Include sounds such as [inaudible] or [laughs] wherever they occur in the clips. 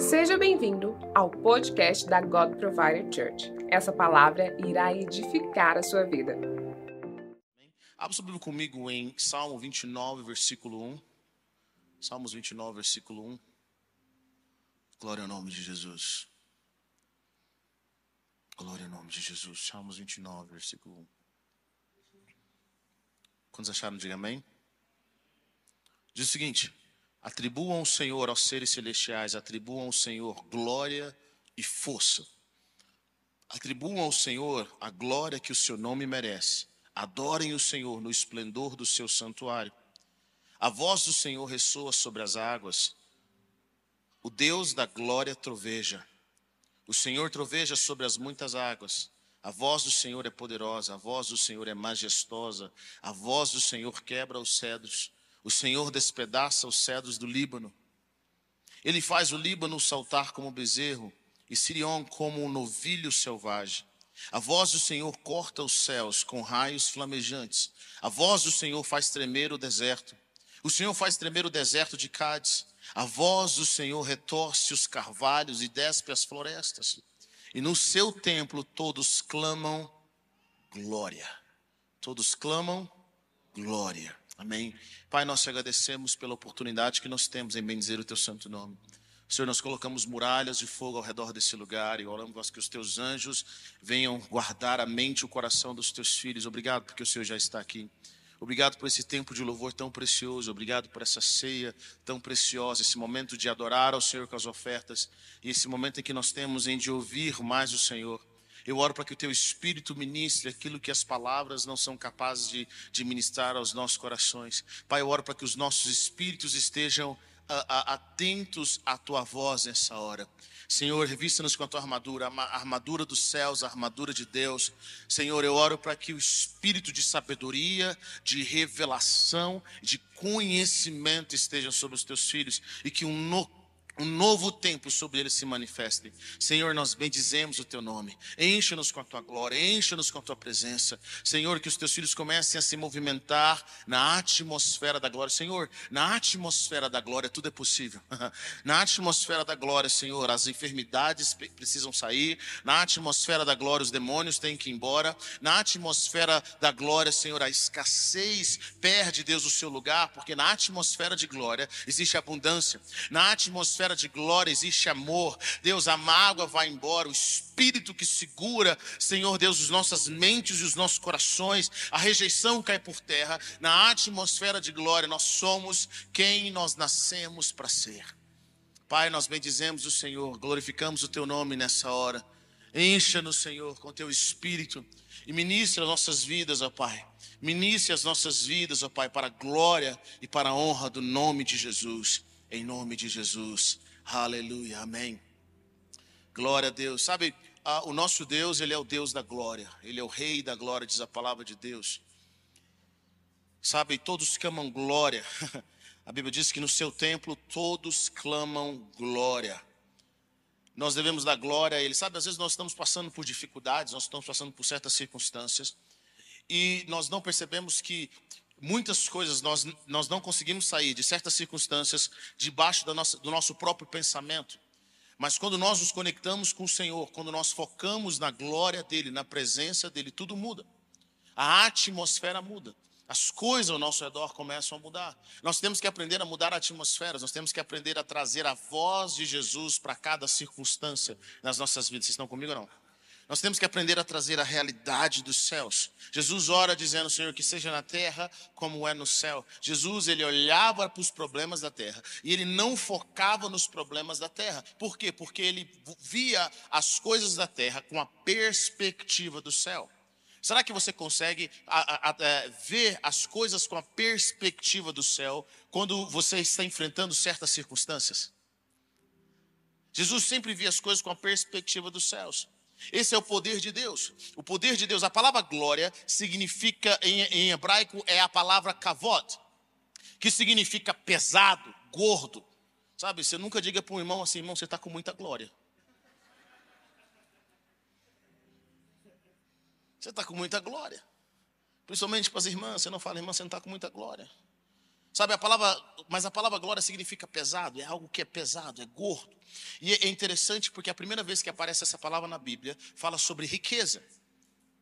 Seja bem-vindo ao podcast da God Provider Church. Essa palavra irá edificar a sua vida. Abra sua Bíblia comigo em Salmo 29, versículo 1. Salmos 29, versículo 1. Glória ao nome de Jesus. Glória ao nome de Jesus. Salmos 29, versículo 1. Quantos acharam? Diga amém. Diz o seguinte: Atribuam ao Senhor, aos seres celestiais, atribuam ao Senhor glória e força. Atribuam ao Senhor a glória que o seu nome merece. Adorem o Senhor no esplendor do seu santuário. A voz do Senhor ressoa sobre as águas. O Deus da glória troveja. O Senhor troveja sobre as muitas águas. A voz do Senhor é poderosa, a voz do Senhor é majestosa, a voz do Senhor quebra os cedros. O Senhor despedaça os cedros do Líbano. Ele faz o Líbano saltar como bezerro e Sirion como um novilho selvagem. A voz do Senhor corta os céus com raios flamejantes. A voz do Senhor faz tremer o deserto. O Senhor faz tremer o deserto de Cádiz. A voz do Senhor retorce os carvalhos e despe as florestas. E no seu templo todos clamam glória. Todos clamam glória. Amém. Pai, nós te agradecemos pela oportunidade que nós temos em bendizer o teu santo nome. Senhor, nós colocamos muralhas de fogo ao redor desse lugar e oramos que os teus anjos venham guardar a mente e o coração dos teus filhos. Obrigado porque o Senhor já está aqui. Obrigado por esse tempo de louvor tão precioso. Obrigado por essa ceia tão preciosa, esse momento de adorar ao Senhor com as ofertas e esse momento em que nós temos em de ouvir mais o Senhor. Eu oro para que o teu espírito ministre aquilo que as palavras não são capazes de, de ministrar aos nossos corações. Pai, eu oro para que os nossos espíritos estejam a, a, atentos à tua voz nessa hora. Senhor, revista-nos com a tua armadura, a armadura dos céus, a armadura de Deus. Senhor, eu oro para que o espírito de sabedoria, de revelação, de conhecimento estejam sobre os teus filhos e que um novo um novo tempo sobre eles se manifeste. Senhor, nós bendizemos o teu nome. Enche-nos com a tua glória, enche-nos com a tua presença. Senhor, que os teus filhos comecem a se movimentar na atmosfera da glória. Senhor, na atmosfera da glória tudo é possível. [laughs] na atmosfera da glória, Senhor, as enfermidades precisam sair. Na atmosfera da glória, os demônios têm que ir embora. Na atmosfera da glória, Senhor, a escassez perde, Deus, o seu lugar, porque na atmosfera de glória existe abundância. Na atmosfera atmosfera de glória existe amor. Deus, a mágoa vai embora, o espírito que segura, Senhor Deus, as nossas mentes e os nossos corações, a rejeição cai por terra. Na atmosfera de glória, nós somos quem nós nascemos para ser. Pai, nós bendizemos o Senhor, glorificamos o teu nome nessa hora. Encha-nos, Senhor, com teu espírito e ministre as nossas vidas, ó Pai. Ministre as nossas vidas, ó Pai, para a glória e para a honra do nome de Jesus em nome de Jesus. Aleluia, amém. Glória a Deus. Sabe, ah, o nosso Deus, ele é o Deus da glória. Ele é o rei da glória, diz a palavra de Deus. Sabe, todos clamam glória. [laughs] A Bíblia diz que no seu templo todos clamam glória. Nós devemos dar glória a Ele. Sabe, às vezes nós estamos passando por dificuldades, nós estamos passando por certas circunstâncias, e nós não percebemos que muitas coisas nós, nós não conseguimos sair de certas circunstâncias debaixo da nossa, do nosso próprio pensamento. Mas quando nós nos conectamos com o Senhor, quando nós focamos na glória dEle, na presença dEle, tudo muda. A atmosfera muda. As coisas ao nosso redor começam a mudar. Nós temos que aprender a mudar a atmosfera, nós temos que aprender a trazer a voz de Jesus para cada circunstância nas nossas vidas. Vocês estão comigo ou não? Nós temos que aprender a trazer a realidade dos céus. Jesus ora dizendo, Senhor, que seja na terra como é no céu. Jesus, ele olhava para os problemas da terra e ele não focava nos problemas da terra. Por quê? Porque ele via as coisas da terra com a perspectiva do céu. Será que você consegue a, a, a, é, ver as coisas com a perspectiva do céu quando você está enfrentando certas circunstâncias? Jesus sempre via as coisas com a perspectiva dos céus. Esse é o poder de Deus. O poder de Deus, a palavra glória significa, em, em hebraico, é a palavra kavod, que significa pesado, gordo. Sabe, você nunca diga para um irmão assim, irmão, você está com muita glória. Você está com muita glória. Principalmente para as irmãs, você não fala, irmã, você não está com muita glória. Sabe, a palavra, mas a palavra glória significa pesado, é algo que é pesado, é gordo. E é interessante porque a primeira vez que aparece essa palavra na Bíblia fala sobre riqueza.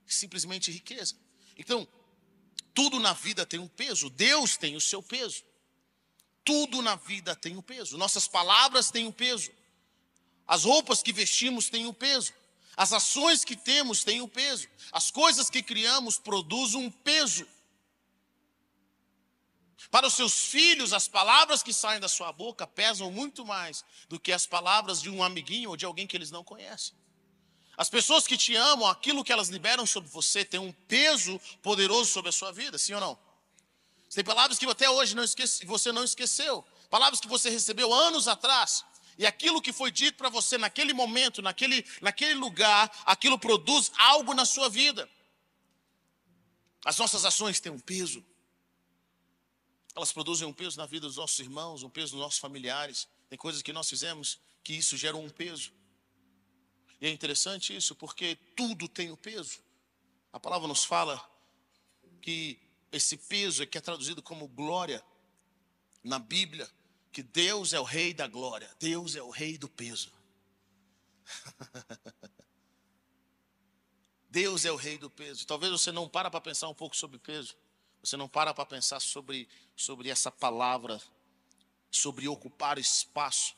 Simplesmente riqueza. Então, tudo na vida tem um peso, Deus tem o seu peso. Tudo na vida tem um peso. Nossas palavras têm um peso. As roupas que vestimos têm um peso. As ações que temos têm um peso. As coisas que criamos produzem um peso. Para os seus filhos, as palavras que saem da sua boca pesam muito mais do que as palavras de um amiguinho ou de alguém que eles não conhecem. As pessoas que te amam, aquilo que elas liberam sobre você tem um peso poderoso sobre a sua vida, sim ou não? Tem palavras que até hoje não esquece, você não esqueceu, palavras que você recebeu anos atrás, e aquilo que foi dito para você naquele momento, naquele, naquele lugar, aquilo produz algo na sua vida. As nossas ações têm um peso. Elas produzem um peso na vida dos nossos irmãos, um peso nos nossos familiares. Tem coisas que nós fizemos que isso gera um peso. E é interessante isso, porque tudo tem o um peso. A palavra nos fala que esse peso é que é traduzido como glória na Bíblia, que Deus é o rei da glória, Deus é o rei do peso. [laughs] Deus é o rei do peso. Talvez você não para para pensar um pouco sobre peso. Você não para para pensar sobre, sobre essa palavra, sobre ocupar espaço.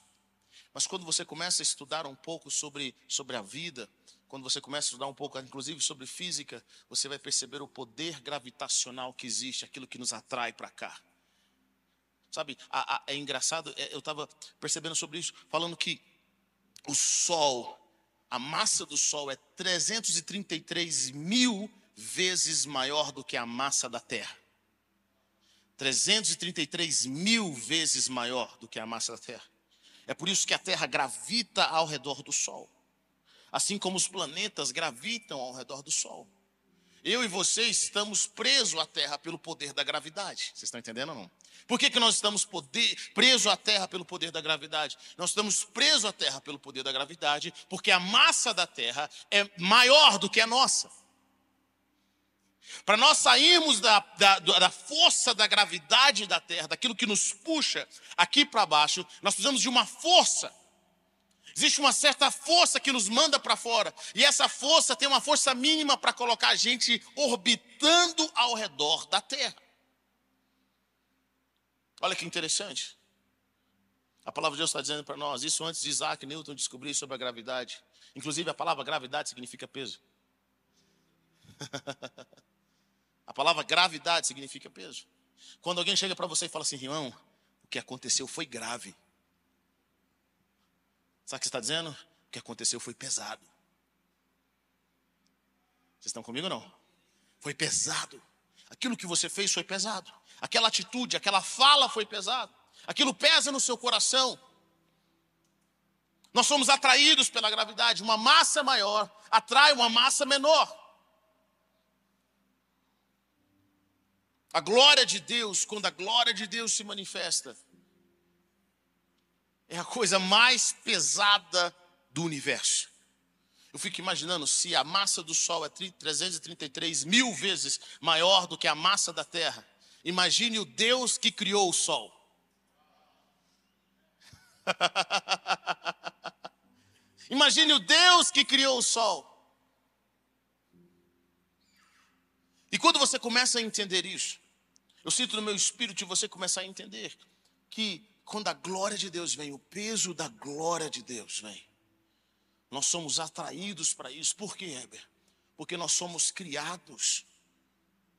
Mas quando você começa a estudar um pouco sobre, sobre a vida, quando você começa a estudar um pouco, inclusive sobre física, você vai perceber o poder gravitacional que existe, aquilo que nos atrai para cá. Sabe, a, a, é engraçado, é, eu estava percebendo sobre isso, falando que o Sol, a massa do Sol é 333 mil vezes maior do que a massa da Terra. 333 mil vezes maior do que a massa da Terra. É por isso que a Terra gravita ao redor do Sol. Assim como os planetas gravitam ao redor do Sol. Eu e você estamos presos à Terra pelo poder da gravidade. Vocês estão entendendo ou não? Por que, que nós estamos presos à Terra pelo poder da gravidade? Nós estamos presos à Terra pelo poder da gravidade, porque a massa da Terra é maior do que a nossa. Para nós sairmos da, da, da, força da gravidade da Terra, daquilo que nos puxa aqui para baixo, nós precisamos de uma força. Existe uma certa força que nos manda para fora, e essa força tem uma força mínima para colocar a gente orbitando ao redor da Terra. Olha que interessante. A palavra de Deus está dizendo para nós, isso antes de Isaac Newton descobrir sobre a gravidade. Inclusive, a palavra gravidade significa peso. [laughs] A palavra gravidade significa peso. Quando alguém chega para você e fala assim, irmão, o que aconteceu foi grave. Sabe o que está dizendo? O que aconteceu foi pesado. Vocês estão comigo ou não? Foi pesado. Aquilo que você fez foi pesado. Aquela atitude, aquela fala foi pesado. Aquilo pesa no seu coração. Nós somos atraídos pela gravidade. Uma massa maior atrai uma massa menor. A glória de Deus, quando a glória de Deus se manifesta, é a coisa mais pesada do universo. Eu fico imaginando se a massa do Sol é 333 mil vezes maior do que a massa da Terra. Imagine o Deus que criou o Sol. [laughs] Imagine o Deus que criou o Sol. E quando você começa a entender isso, eu sinto no meu espírito de você começar a entender que quando a glória de Deus vem, o peso da glória de Deus vem. Nós somos atraídos para isso. Por quê, Heber? Porque nós somos criados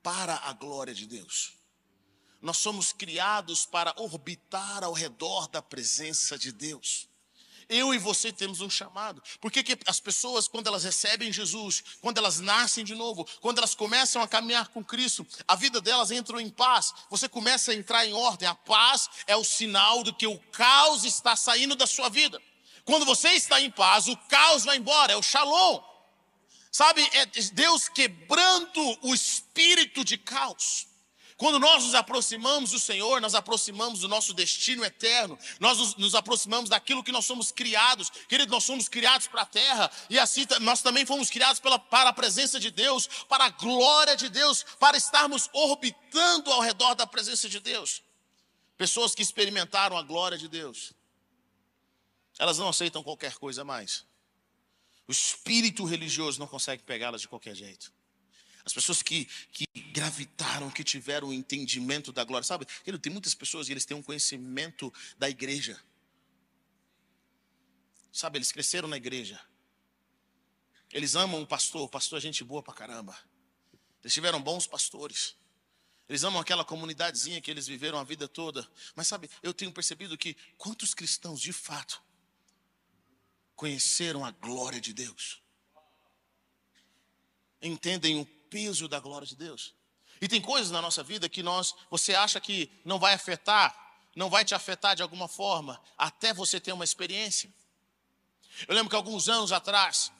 para a glória de Deus. Nós somos criados para orbitar ao redor da presença de Deus. Eu e você temos um chamado. Por que, que as pessoas, quando elas recebem Jesus, quando elas nascem de novo, quando elas começam a caminhar com Cristo, a vida delas entra em paz. Você começa a entrar em ordem. A paz é o sinal de que o caos está saindo da sua vida. Quando você está em paz, o caos vai embora, é o shalom. Sabe, é Deus quebrando o espírito de caos. Quando nós nos aproximamos do Senhor, nós aproximamos do nosso destino eterno, nós nos, nos aproximamos daquilo que nós somos criados. Querido, nós somos criados para a terra e assim nós também fomos criados pela, para a presença de Deus, para a glória de Deus, para estarmos orbitando ao redor da presença de Deus. Pessoas que experimentaram a glória de Deus, Elas não aceitam qualquer coisa mais. O espírito religioso não consegue pegá-las de qualquer jeito. As pessoas que, que gravitaram, que tiveram o entendimento da glória. Sabe, tem muitas pessoas e eles têm um conhecimento da igreja. Sabe, eles cresceram na igreja. Eles amam o pastor, o pastor é gente boa pra caramba. Eles tiveram bons pastores. Eles amam aquela comunidadezinha que eles viveram a vida toda. Mas sabe, eu tenho percebido que quantos cristãos de fato conheceram a glória de Deus? Entendem o peso da glória de Deus? E tem coisas na nossa vida que nós, você acha que não vai afetar, não vai te afetar de alguma forma, até você ter uma experiência. Eu lembro que alguns anos atrás,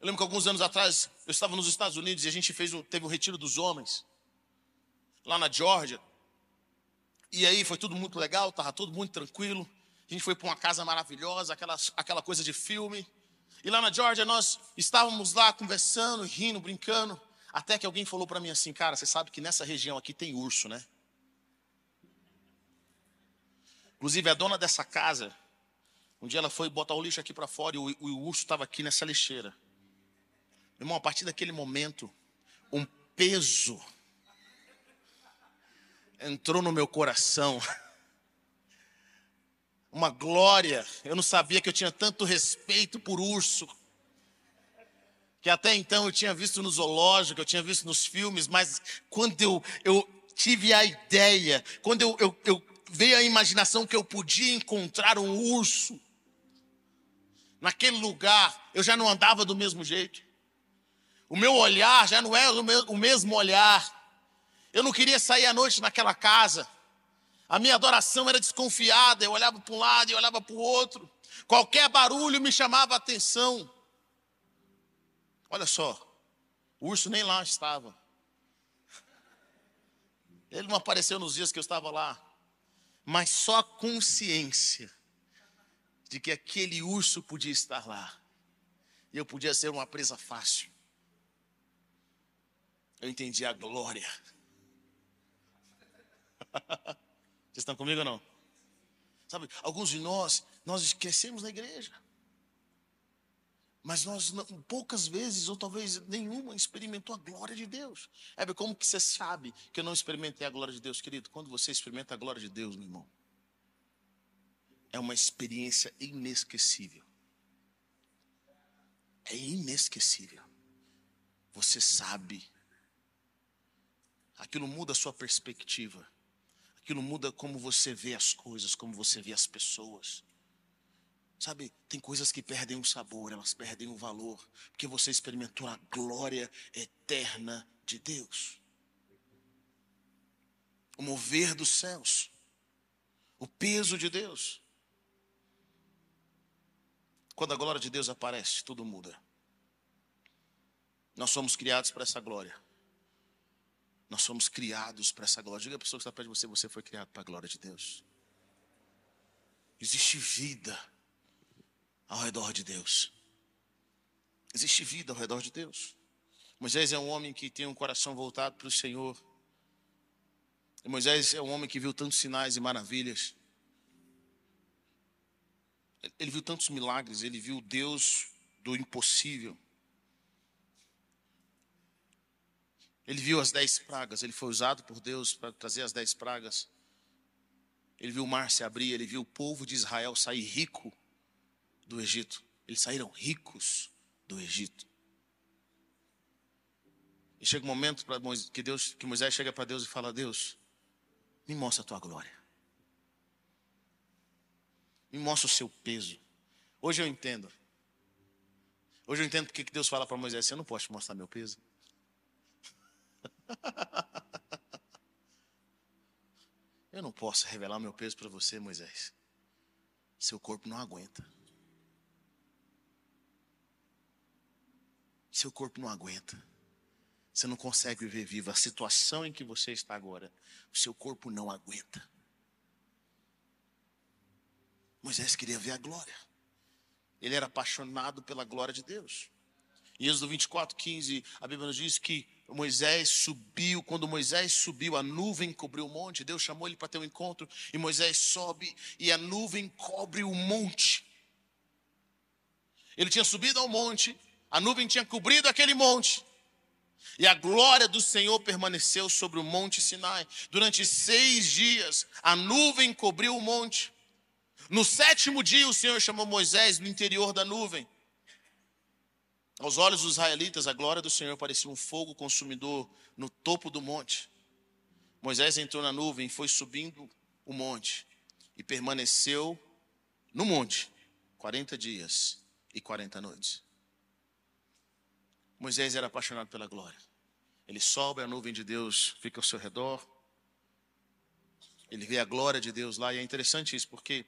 eu lembro que alguns anos atrás eu estava nos Estados Unidos e a gente fez um, teve um retiro dos homens lá na Georgia. E aí foi tudo muito legal, estava tudo muito tranquilo. A gente foi para uma casa maravilhosa, aquela, aquela coisa de filme. E lá na Georgia nós estávamos lá conversando, rindo, brincando. Até que alguém falou para mim assim, cara, você sabe que nessa região aqui tem urso, né? Inclusive a dona dessa casa, um dia ela foi botar o lixo aqui para fora e o, o urso estava aqui nessa lixeira. Irmão, a partir daquele momento, um peso entrou no meu coração. [laughs] Uma glória. Eu não sabia que eu tinha tanto respeito por urso. Que até então eu tinha visto no zoológico, eu tinha visto nos filmes, mas quando eu, eu tive a ideia, quando eu, eu, eu veio a imaginação que eu podia encontrar um urso, naquele lugar, eu já não andava do mesmo jeito. O meu olhar já não era o mesmo olhar. Eu não queria sair à noite naquela casa. A minha adoração era desconfiada. Eu olhava para um lado e olhava para o outro. Qualquer barulho me chamava a atenção. Olha só, o urso nem lá estava. Ele não apareceu nos dias que eu estava lá. Mas só a consciência de que aquele urso podia estar lá. E eu podia ser uma presa fácil. Eu entendi a glória [laughs] Vocês estão comigo ou não? Sabe, alguns de nós, nós crescemos na igreja. Mas nós poucas vezes, ou talvez nenhuma, experimentou a glória de Deus. É como que você sabe que eu não experimentei a glória de Deus, querido? Quando você experimenta a glória de Deus, meu irmão, é uma experiência inesquecível. É inesquecível. Você sabe. Aquilo muda a sua perspectiva. Aquilo muda como você vê as coisas, como você vê as pessoas. Sabe, tem coisas que perdem o sabor, elas perdem o valor, porque você experimentou a glória eterna de Deus. O mover dos céus, o peso de Deus. Quando a glória de Deus aparece, tudo muda. Nós somos criados para essa glória. Nós somos criados para essa glória. Diga a pessoa que está perto de você, você foi criado para a glória de Deus. Existe vida ao redor de Deus. Existe vida ao redor de Deus. Moisés é um homem que tem um coração voltado para o Senhor. E Moisés é um homem que viu tantos sinais e maravilhas. Ele viu tantos milagres, ele viu Deus do impossível. Ele viu as dez pragas, ele foi usado por Deus para trazer as dez pragas. Ele viu o mar se abrir, ele viu o povo de Israel sair rico do Egito. Eles saíram ricos do Egito. E chega um momento que Deus, que Moisés chega para Deus e fala: Deus, me mostra a tua glória. Me mostra o seu peso. Hoje eu entendo. Hoje eu entendo porque que Deus fala para Moisés: Eu não posso te mostrar meu peso. [laughs] Eu não posso revelar meu peso para você, Moisés. Seu corpo não aguenta. Seu corpo não aguenta. Você não consegue viver vivo. A situação em que você está agora, o seu corpo não aguenta. Moisés queria ver a glória. Ele era apaixonado pela glória de Deus. Em Êxodo 24, 15, a Bíblia nos diz que Moisés subiu, quando Moisés subiu, a nuvem cobriu o monte, Deus chamou ele para ter um encontro, e Moisés sobe, e a nuvem cobre o monte. Ele tinha subido ao monte, a nuvem tinha cobrido aquele monte. E a glória do Senhor permaneceu sobre o monte Sinai. Durante seis dias, a nuvem cobriu o monte. No sétimo dia, o Senhor chamou Moisés no interior da nuvem. Aos olhos dos israelitas, a glória do Senhor parecia um fogo consumidor no topo do monte. Moisés entrou na nuvem e foi subindo o monte e permaneceu no monte 40 dias e 40 noites. Moisés era apaixonado pela glória. Ele sobe a nuvem de Deus, fica ao seu redor. Ele vê a glória de Deus lá e é interessante isso, porque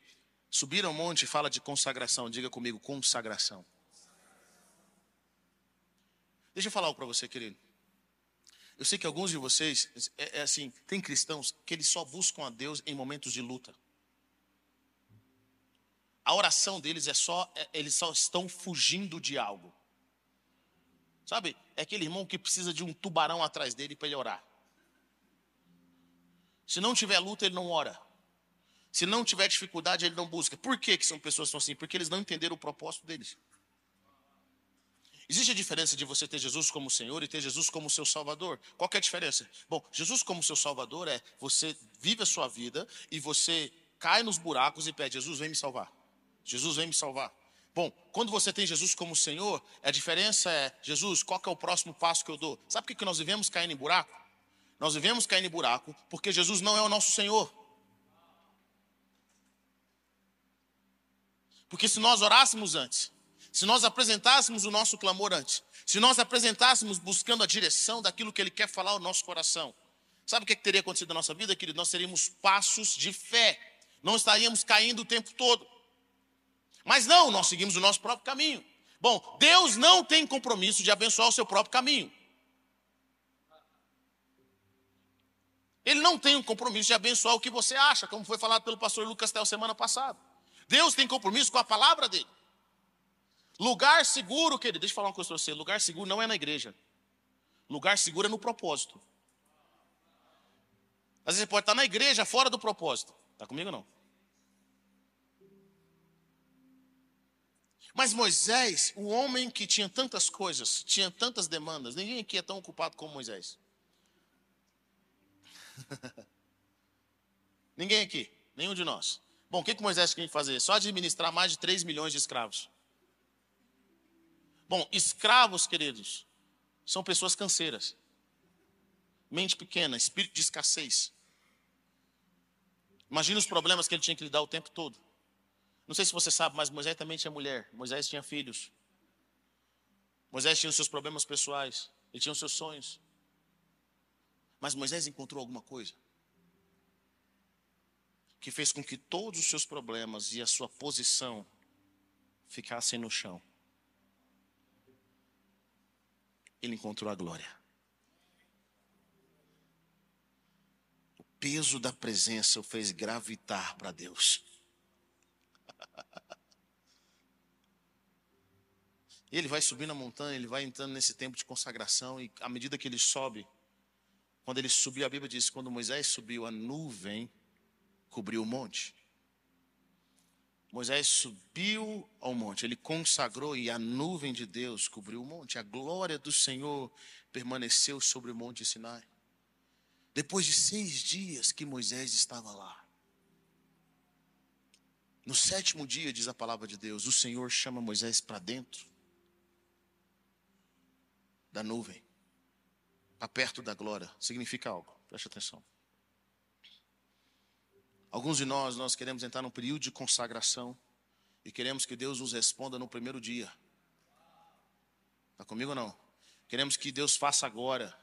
subir ao monte fala de consagração. Diga comigo, consagração. Deixa eu falar algo para você, querido. Eu sei que alguns de vocês, é, é, assim, tem cristãos que eles só buscam a Deus em momentos de luta. A oração deles é só, é, eles só estão fugindo de algo. Sabe? É aquele irmão que precisa de um tubarão atrás dele para ele orar. Se não tiver luta, ele não ora. Se não tiver dificuldade, ele não busca. Por que, que são pessoas que são assim? Porque eles não entenderam o propósito deles. Existe a diferença de você ter Jesus como Senhor e ter Jesus como seu Salvador? Qual é a diferença? Bom, Jesus como seu Salvador é você vive a sua vida e você cai nos buracos e pede: Jesus, vem me salvar. Jesus, vem me salvar. Bom, quando você tem Jesus como Senhor, a diferença é: Jesus, qual é o próximo passo que eu dou? Sabe por que nós vivemos caindo em buraco? Nós vivemos caindo em buraco porque Jesus não é o nosso Senhor. Porque se nós orássemos antes, se nós apresentássemos o nosso clamor antes, se nós apresentássemos buscando a direção daquilo que Ele quer falar ao nosso coração, sabe o que, é que teria acontecido na nossa vida, querido? Nós teríamos passos de fé, não estaríamos caindo o tempo todo. Mas não, nós seguimos o nosso próprio caminho. Bom, Deus não tem compromisso de abençoar o seu próprio caminho. Ele não tem um compromisso de abençoar o que você acha, como foi falado pelo pastor Lucas Tel semana passada. Deus tem compromisso com a palavra dele. Lugar seguro, querido, deixa eu falar uma coisa para você: lugar seguro não é na igreja. Lugar seguro é no propósito. Às vezes você pode estar na igreja fora do propósito. Está comigo não? Mas Moisés, o homem que tinha tantas coisas, tinha tantas demandas, ninguém aqui é tão ocupado como Moisés. [laughs] ninguém aqui, nenhum de nós. Bom, o que, que Moisés tinha que fazer? Só administrar mais de 3 milhões de escravos. Bom, escravos, queridos, são pessoas canseiras. Mente pequena, espírito de escassez. Imagina os problemas que ele tinha que lidar o tempo todo. Não sei se você sabe, mas Moisés também tinha mulher. Moisés tinha filhos. Moisés tinha os seus problemas pessoais. Ele tinha os seus sonhos. Mas Moisés encontrou alguma coisa que fez com que todos os seus problemas e a sua posição ficassem no chão ele encontrou a glória. O peso da presença o fez gravitar para Deus. [laughs] Ele vai subir na montanha, ele vai entrando nesse tempo de consagração, e à medida que ele sobe, quando ele subiu, a Bíblia diz: quando Moisés subiu, a nuvem cobriu o monte. Moisés subiu ao monte, ele consagrou e a nuvem de Deus cobriu o monte. A glória do Senhor permaneceu sobre o monte Sinai. Depois de seis dias que Moisés estava lá. No sétimo dia, diz a palavra de Deus, o Senhor chama Moisés para dentro da nuvem, para perto da glória. Significa algo, preste atenção. Alguns de nós, nós queremos entrar num período de consagração e queremos que Deus nos responda no primeiro dia. Está comigo ou não? Queremos que Deus faça agora.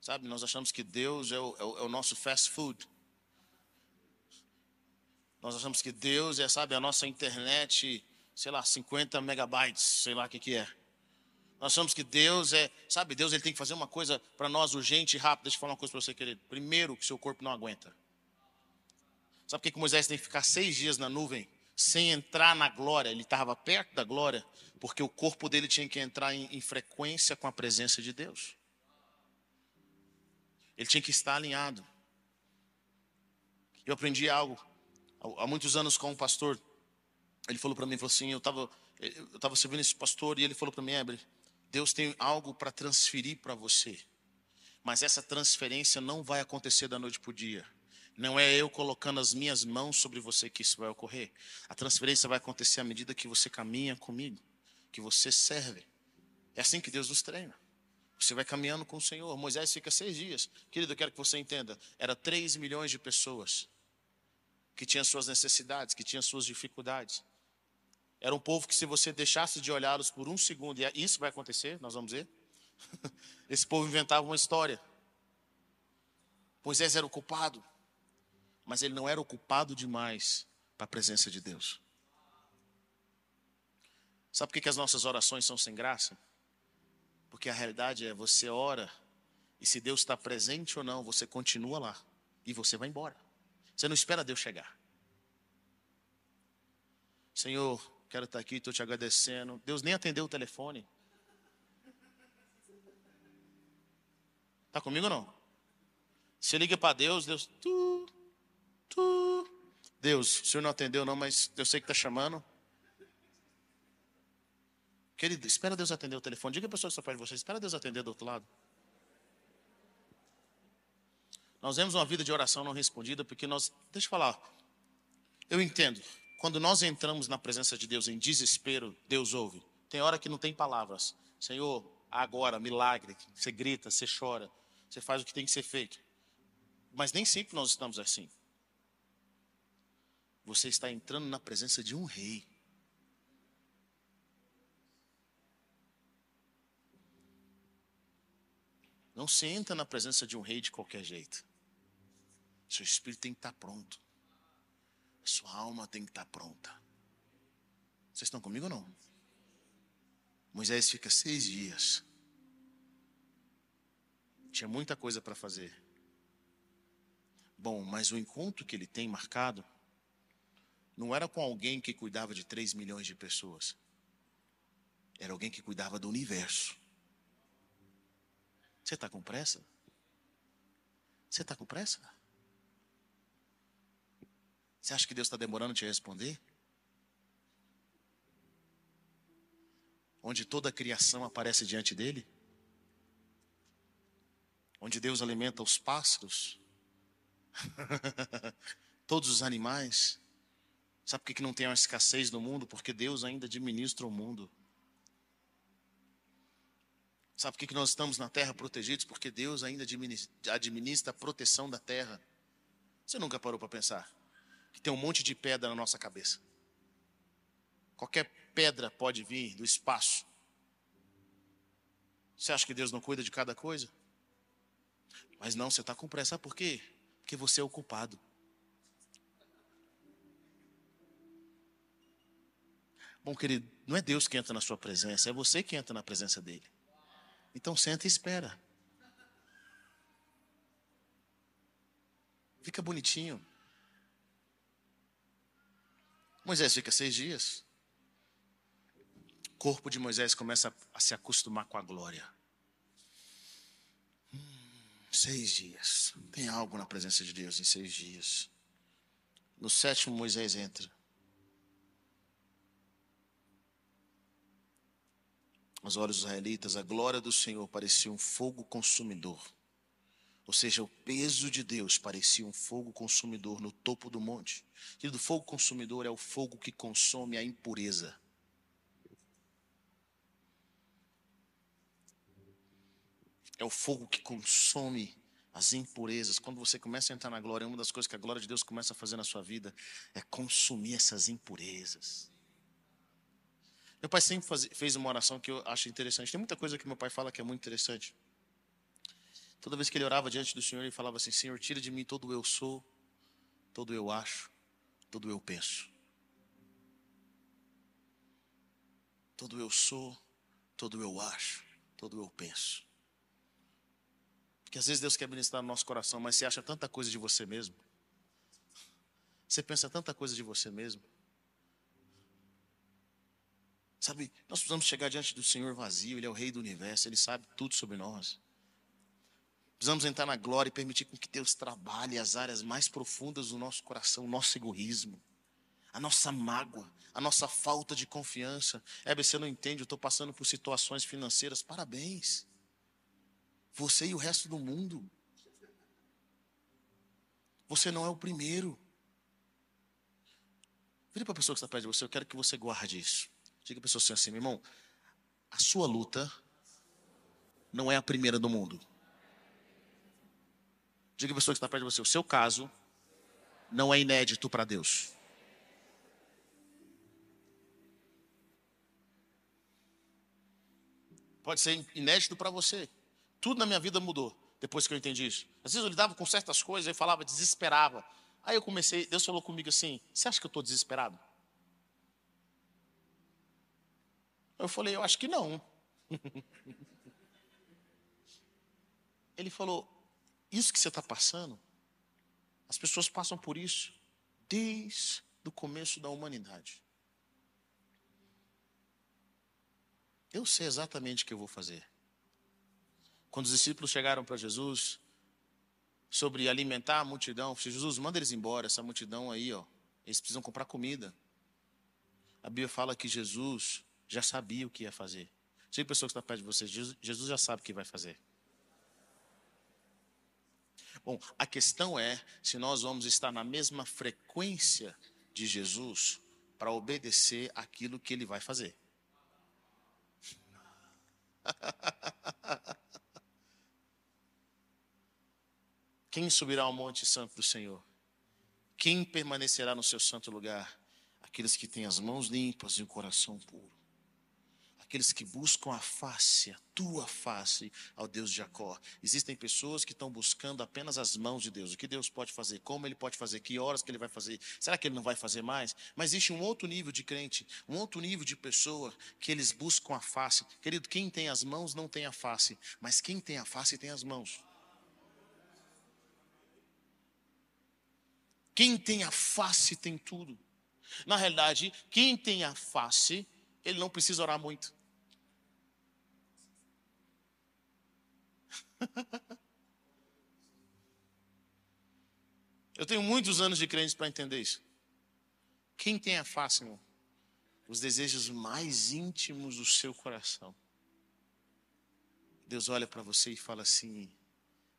Sabe, nós achamos que Deus é o, é o, é o nosso fast food. Nós achamos que Deus é, sabe, a nossa internet, sei lá, 50 megabytes, sei lá o que, que é. Nós achamos que Deus é, sabe, Deus ele tem que fazer uma coisa para nós urgente e rápido. Deixa eu falar uma coisa para você, querido. Primeiro, que seu corpo não aguenta. Sabe por que Moisés tem que ficar seis dias na nuvem sem entrar na glória? Ele estava perto da glória, porque o corpo dele tinha que entrar em, em frequência com a presença de Deus. Ele tinha que estar alinhado. Eu aprendi algo há muitos anos com um pastor Ele falou para mim, falou assim, eu estava eu tava servindo esse pastor e ele falou para mim, Ebre, Deus tem algo para transferir para você. Mas essa transferência não vai acontecer da noite para o dia. Não é eu colocando as minhas mãos sobre você que isso vai ocorrer. A transferência vai acontecer à medida que você caminha comigo, que você serve. É assim que Deus nos treina. Você vai caminhando com o Senhor. Moisés fica seis dias. Querido, eu quero que você entenda. Era três milhões de pessoas que tinham suas necessidades, que tinham suas dificuldades. Era um povo que, se você deixasse de olhá-los por um segundo, e isso vai acontecer, nós vamos ver. [laughs] Esse povo inventava uma história. Moisés era o culpado, mas ele não era o culpado demais para a presença de Deus. Sabe por que as nossas orações são sem graça? Porque a realidade é você ora e se Deus está presente ou não, você continua lá e você vai embora. Você não espera Deus chegar. Senhor, quero estar aqui, estou te agradecendo. Deus nem atendeu o telefone. Está comigo ou não? Você liga para Deus, Deus. Tu. Deus, o senhor não atendeu, não, mas eu sei que está chamando. Querido, espera Deus atender o telefone. Diga a pessoa que está perto de você, espera Deus atender do outro lado. Nós vemos uma vida de oração não respondida porque nós. Deixa eu falar. Eu entendo. Quando nós entramos na presença de Deus em desespero, Deus ouve. Tem hora que não tem palavras. Senhor, agora, milagre. Você grita, você chora. Você faz o que tem que ser feito. Mas nem sempre nós estamos assim. Você está entrando na presença de um rei. Não se entra na presença de um rei de qualquer jeito. Seu espírito tem que estar pronto. Sua alma tem que estar pronta. Vocês estão comigo ou não? Moisés fica seis dias. Tinha muita coisa para fazer. Bom, mas o encontro que ele tem marcado não era com alguém que cuidava de três milhões de pessoas. Era alguém que cuidava do universo. Você está com pressa? Você está com pressa? Você acha que Deus está demorando te responder? Onde toda a criação aparece diante dele? Onde Deus alimenta os pássaros? [laughs] Todos os animais? Sabe por que não tem uma escassez no mundo? Porque Deus ainda administra o mundo. Sabe por que nós estamos na terra protegidos? Porque Deus ainda administra a proteção da terra. Você nunca parou para pensar que tem um monte de pedra na nossa cabeça? Qualquer pedra pode vir do espaço. Você acha que Deus não cuida de cada coisa? Mas não, você está com pressa. Sabe por quê? Porque você é o culpado. Bom, querido, não é Deus que entra na sua presença, é você que entra na presença dele. Então senta e espera. Fica bonitinho. Moisés fica seis dias. O corpo de Moisés começa a se acostumar com a glória. Hum, seis dias. Tem algo na presença de Deus em seis dias. No sétimo, Moisés entra. Aos olhos dos israelitas, a glória do Senhor parecia um fogo consumidor. Ou seja, o peso de Deus parecia um fogo consumidor no topo do monte. E do fogo consumidor é o fogo que consome a impureza. É o fogo que consome as impurezas. Quando você começa a entrar na glória, uma das coisas que a glória de Deus começa a fazer na sua vida é consumir essas impurezas. Meu pai sempre faz, fez uma oração que eu acho interessante. Tem muita coisa que meu pai fala que é muito interessante. Toda vez que ele orava diante do Senhor, ele falava assim: Senhor, tira de mim todo eu sou, todo eu acho, todo eu penso. Todo eu sou, todo eu acho, todo eu penso. Porque às vezes Deus quer ministrar no nosso coração, mas você acha tanta coisa de você mesmo. Você pensa tanta coisa de você mesmo. Sabe, nós precisamos chegar diante do Senhor vazio, Ele é o Rei do universo, Ele sabe tudo sobre nós. Precisamos entrar na glória e permitir com que Deus trabalhe as áreas mais profundas do nosso coração, o nosso egoísmo, a nossa mágoa, a nossa falta de confiança. É, você não entende, eu estou passando por situações financeiras. Parabéns. Você e o resto do mundo. Você não é o primeiro. Vire para a pessoa que está perto de você, eu quero que você guarde isso. Diga para a pessoa assim, meu irmão, a sua luta não é a primeira do mundo. Diga para a pessoa que está perto de você, o seu caso não é inédito para Deus. Pode ser inédito para você. Tudo na minha vida mudou depois que eu entendi isso. Às vezes eu lidava com certas coisas, eu falava, desesperava. Aí eu comecei, Deus falou comigo assim: Você acha que eu estou desesperado? Eu falei: Eu acho que não. [laughs] Ele falou: Isso que você está passando, as pessoas passam por isso desde o começo da humanidade. Eu sei exatamente o que eu vou fazer. Quando os discípulos chegaram para Jesus, sobre alimentar a multidão. Jesus, manda eles embora, essa multidão aí, ó. Eles precisam comprar comida. A Bíblia fala que Jesus já sabia o que ia fazer. Se a pessoa que está perto de você, Jesus já sabe o que vai fazer. Bom, a questão é se nós vamos estar na mesma frequência de Jesus para obedecer aquilo que ele vai fazer. [laughs] Quem subirá ao monte santo do Senhor? Quem permanecerá no seu santo lugar? Aqueles que têm as mãos limpas e o coração puro. Aqueles que buscam a face, a tua face, ao Deus de Jacó. Existem pessoas que estão buscando apenas as mãos de Deus. O que Deus pode fazer, como Ele pode fazer, que horas que Ele vai fazer. Será que Ele não vai fazer mais? Mas existe um outro nível de crente, um outro nível de pessoa que eles buscam a face. Querido, quem tem as mãos não tem a face, mas quem tem a face tem as mãos. Quem tem a face tem tudo. Na realidade, quem tem a face, ele não precisa orar muito. [laughs] Eu tenho muitos anos de crentes para entender isso. Quem tem a face, irmão? Os desejos mais íntimos do seu coração. Deus olha para você e fala assim: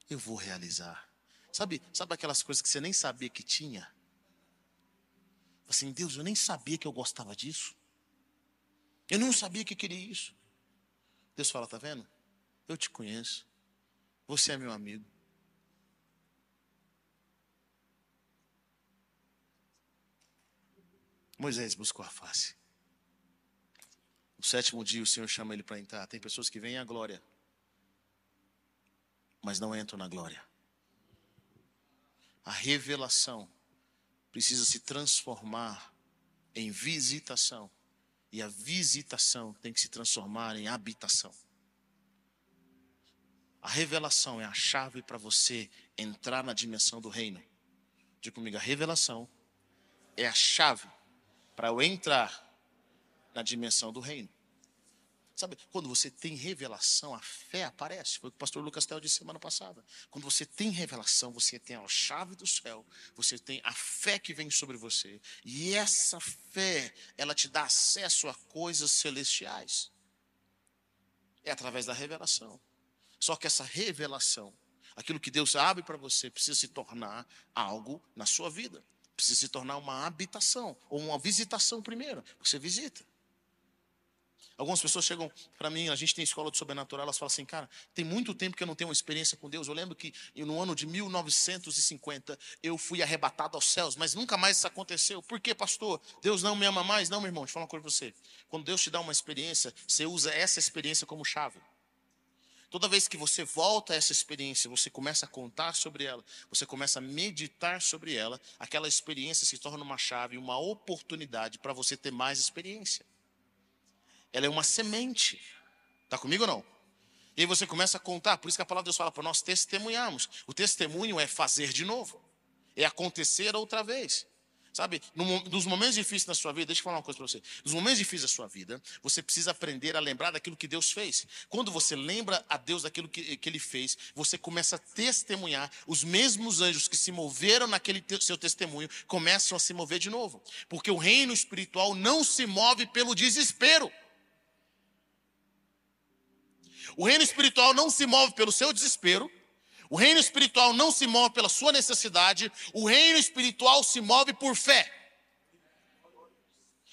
Eu vou realizar. Sabe, sabe aquelas coisas que você nem sabia que tinha? Assim, Deus, eu nem sabia que eu gostava disso. Eu não sabia que queria isso. Deus fala, tá vendo? Eu te conheço. Você é meu amigo. Moisés buscou a face. No sétimo dia o Senhor chama ele para entrar. Tem pessoas que vêm à glória, mas não entram na glória a revelação precisa se transformar em visitação. E a visitação tem que se transformar em habitação. A revelação é a chave para você entrar na dimensão do reino. Diga comigo, a revelação é a chave para eu entrar na dimensão do reino. Sabe, quando você tem revelação, a fé aparece. Foi o que o pastor Lucas Tel disse semana passada. Quando você tem revelação, você tem a chave do céu, você tem a fé que vem sobre você. E essa fé, ela te dá acesso a coisas celestiais. É através da revelação. Só que essa revelação, aquilo que Deus abre para você, precisa se tornar algo na sua vida. Precisa se tornar uma habitação, ou uma visitação primeiro. Você visita. Algumas pessoas chegam para mim, a gente tem escola de sobrenatural, elas falam assim, cara, tem muito tempo que eu não tenho uma experiência com Deus. Eu lembro que no ano de 1950 eu fui arrebatado aos céus, mas nunca mais isso aconteceu. Por quê, pastor? Deus não me ama mais? Não, meu irmão, deixa eu falar uma coisa para você. Quando Deus te dá uma experiência, você usa essa experiência como chave. Toda vez que você volta a essa experiência, você começa a contar sobre ela, você começa a meditar sobre ela, aquela experiência se torna uma chave, uma oportunidade para você ter mais experiência ela é uma semente. Está comigo ou não? E aí você começa a contar, por isso que a palavra de Deus fala para nós testemunharmos. O testemunho é fazer de novo, é acontecer outra vez. Sabe, nos momentos difíceis na sua vida, deixa eu falar uma coisa para você. Nos momentos difíceis da sua vida, você precisa aprender a lembrar daquilo que Deus fez. Quando você lembra a Deus daquilo que, que Ele fez, você começa a testemunhar. Os mesmos anjos que se moveram naquele te, seu testemunho começam a se mover de novo. Porque o reino espiritual não se move pelo desespero. O reino espiritual não se move pelo seu desespero, o reino espiritual não se move pela sua necessidade, o reino espiritual se move por fé.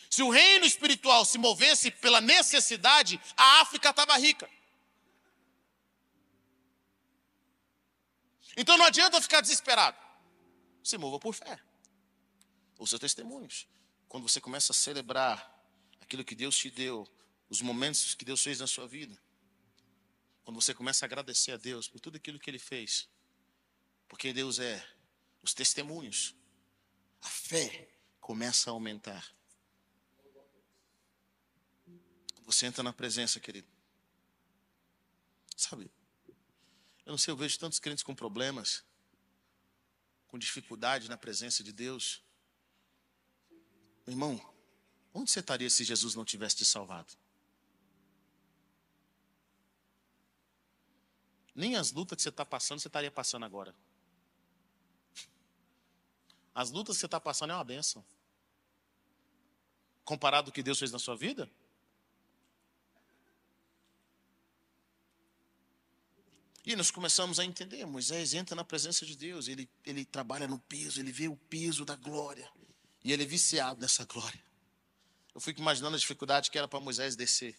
Se o reino espiritual se movesse pela necessidade, a África estava rica. Então não adianta ficar desesperado. Se mova por fé. Os seus testemunhos. Quando você começa a celebrar aquilo que Deus te deu, os momentos que Deus fez na sua vida, quando você começa a agradecer a Deus por tudo aquilo que Ele fez, porque Deus é os testemunhos, a fé começa a aumentar. Você entra na presença, querido. Sabe, eu não sei, eu vejo tantos crentes com problemas, com dificuldade na presença de Deus. Meu irmão, onde você estaria se Jesus não tivesse te salvado? Nem as lutas que você está passando, você estaria passando agora. As lutas que você está passando é uma benção. Comparado ao que Deus fez na sua vida? E nós começamos a entender, Moisés entra na presença de Deus, ele, ele trabalha no peso, ele vê o peso da glória. E ele é viciado nessa glória. Eu fico imaginando a dificuldade que era para Moisés descer.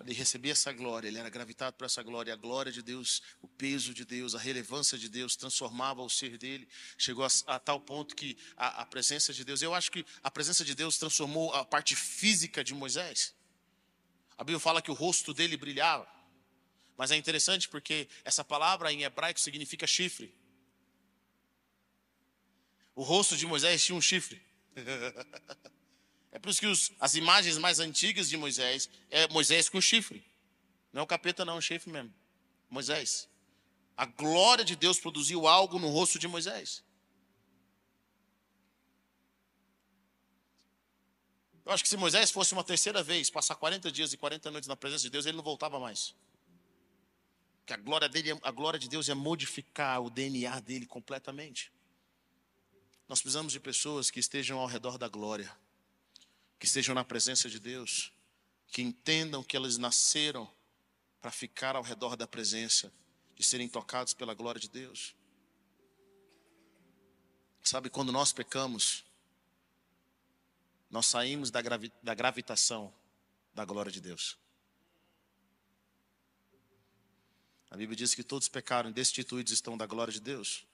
Ele recebia essa glória, ele era gravitado por essa glória, a glória de Deus, o peso de Deus, a relevância de Deus transformava o ser dele, chegou a, a tal ponto que a, a, presença de Deus, eu acho que a presença de Deus transformou a parte física de Moisés. A Bíblia fala que o rosto dele brilhava, mas é interessante porque essa palavra em hebraico significa chifre. O rosto de Moisés tinha um chifre. [laughs] É por isso que os, as imagens mais antigas de Moisés é Moisés com chifre. Não é o capeta, não, é o chifre mesmo. Moisés. A glória de Deus produziu algo no rosto de Moisés. Eu acho que se Moisés fosse uma terceira vez, passar 40 dias e 40 noites na presença de Deus, ele não voltava mais. Porque a glória, dele, a glória de Deus é modificar o DNA dele completamente. Nós precisamos de pessoas que estejam ao redor da glória que estejam na presença de Deus, que entendam que elas nasceram para ficar ao redor da presença, de serem tocados pela glória de Deus. Sabe, quando nós pecamos, nós saímos da, gravi da gravitação da glória de Deus. A Bíblia diz que todos pecaram e destituídos estão da glória de Deus.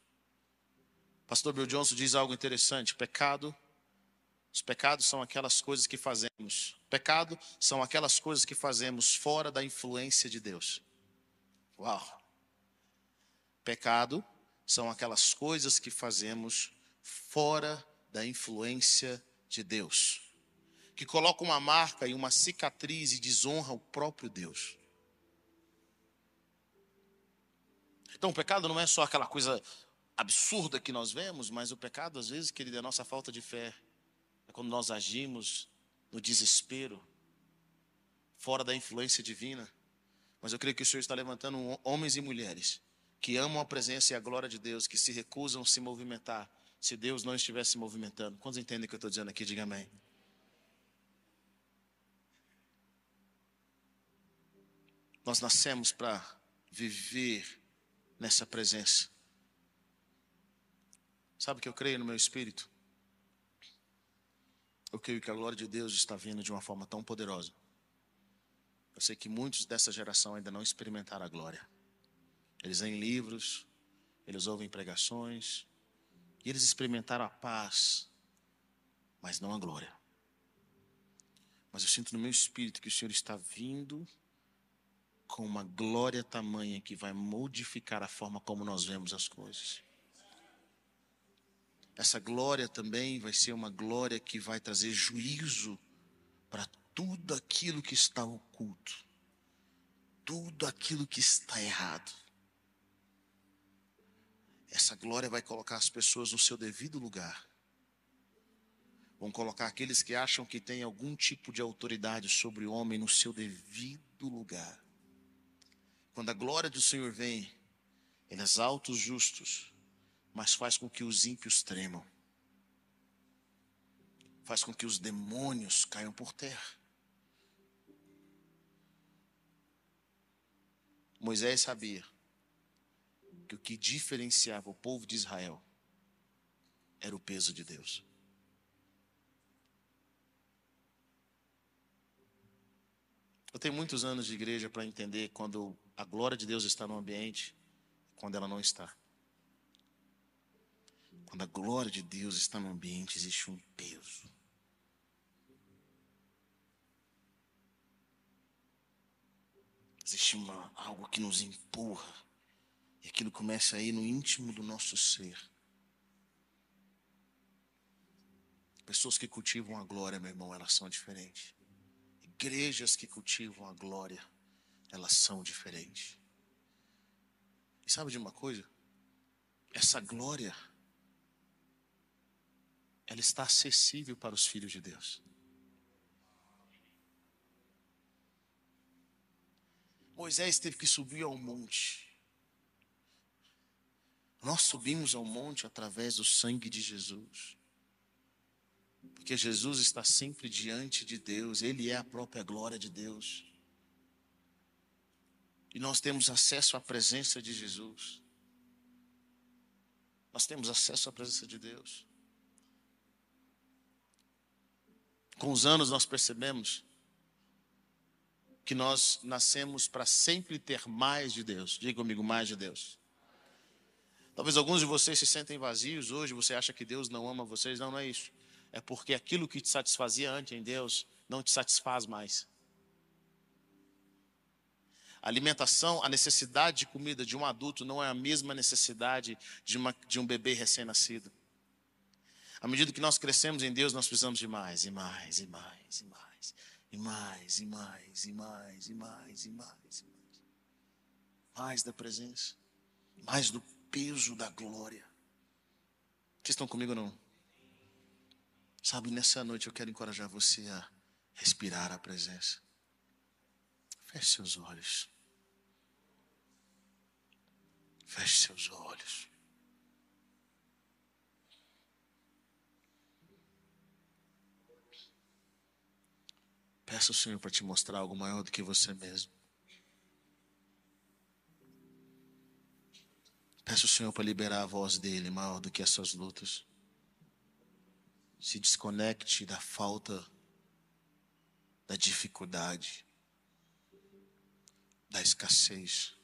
Pastor Bill Johnson diz algo interessante: pecado os pecados são aquelas coisas que fazemos. Pecado são aquelas coisas que fazemos fora da influência de Deus. Uau! Pecado são aquelas coisas que fazemos fora da influência de Deus. Que colocam uma marca e uma cicatriz e desonra o próprio Deus. Então, o pecado não é só aquela coisa absurda que nós vemos, mas o pecado, às vezes, querido, é a nossa falta de fé quando nós agimos no desespero, fora da influência divina. Mas eu creio que o Senhor está levantando homens e mulheres que amam a presença e a glória de Deus, que se recusam a se movimentar se Deus não estivesse se movimentando. Quantos entendem o que eu estou dizendo aqui? Diga amém. Nós nascemos para viver nessa presença. Sabe o que eu creio no meu espírito? Eu creio que a glória de Deus está vindo de uma forma tão poderosa. Eu sei que muitos dessa geração ainda não experimentaram a glória. Eles leem livros, eles ouvem pregações, e eles experimentaram a paz, mas não a glória. Mas eu sinto no meu espírito que o Senhor está vindo com uma glória tamanha que vai modificar a forma como nós vemos as coisas. Essa glória também vai ser uma glória que vai trazer juízo para tudo aquilo que está oculto, tudo aquilo que está errado. essa glória vai colocar as pessoas no seu devido lugar. Vão colocar aqueles que acham que têm algum tipo de autoridade sobre o homem no seu devido lugar. Quando a glória do Senhor vem, ele exalta os justos, mas faz com que os ímpios tremam. Faz com que os demônios caiam por terra. Moisés sabia que o que diferenciava o povo de Israel era o peso de Deus. Eu tenho muitos anos de igreja para entender quando a glória de Deus está no ambiente e quando ela não está. Quando a glória de Deus está no ambiente, existe um peso. Existe uma, algo que nos empurra. E aquilo começa aí no íntimo do nosso ser. Pessoas que cultivam a glória, meu irmão, elas são diferentes igrejas que cultivam a glória, elas são diferentes. E sabe de uma coisa? Essa glória, ela está acessível para os filhos de Deus. Moisés teve que subir ao monte. Nós subimos ao monte através do sangue de Jesus. Porque Jesus está sempre diante de Deus, Ele é a própria glória de Deus. E nós temos acesso à presença de Jesus. Nós temos acesso à presença de Deus. Com os anos nós percebemos que nós nascemos para sempre ter mais de Deus. Diga comigo, mais de Deus. Talvez alguns de vocês se sentem vazios hoje, você acha que Deus não ama vocês. Não, não é isso é porque aquilo que te satisfazia antes em Deus não te satisfaz mais. A alimentação, a necessidade de comida de um adulto não é a mesma necessidade de, uma, de um bebê recém-nascido. À medida que nós crescemos em Deus, nós precisamos de mais, e mais, e mais, e mais, e mais, e mais, e mais, e mais, e mais. Mais da presença, mais do peso da glória. Vocês estão comigo ou não? Sabe, nessa noite eu quero encorajar você a respirar a presença. Feche seus olhos. Feche seus olhos. Peça ao Senhor para te mostrar algo maior do que você mesmo. Peça ao Senhor para liberar a voz dele maior do que essas lutas se desconecte da falta, da dificuldade, da escassez.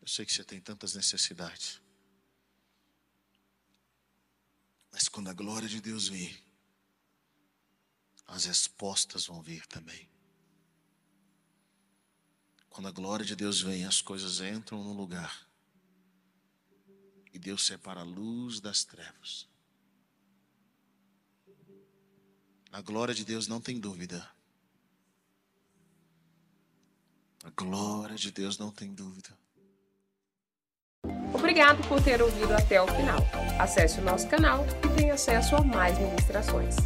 Eu sei que você tem tantas necessidades. Mas quando a glória de Deus vir, as respostas vão vir também. Quando a glória de Deus vem, as coisas entram no lugar. E Deus separa a luz das trevas. A glória de Deus não tem dúvida. A glória de Deus não tem dúvida. Obrigado por ter ouvido até o final. Acesse o nosso canal e tenha acesso a mais ministrações.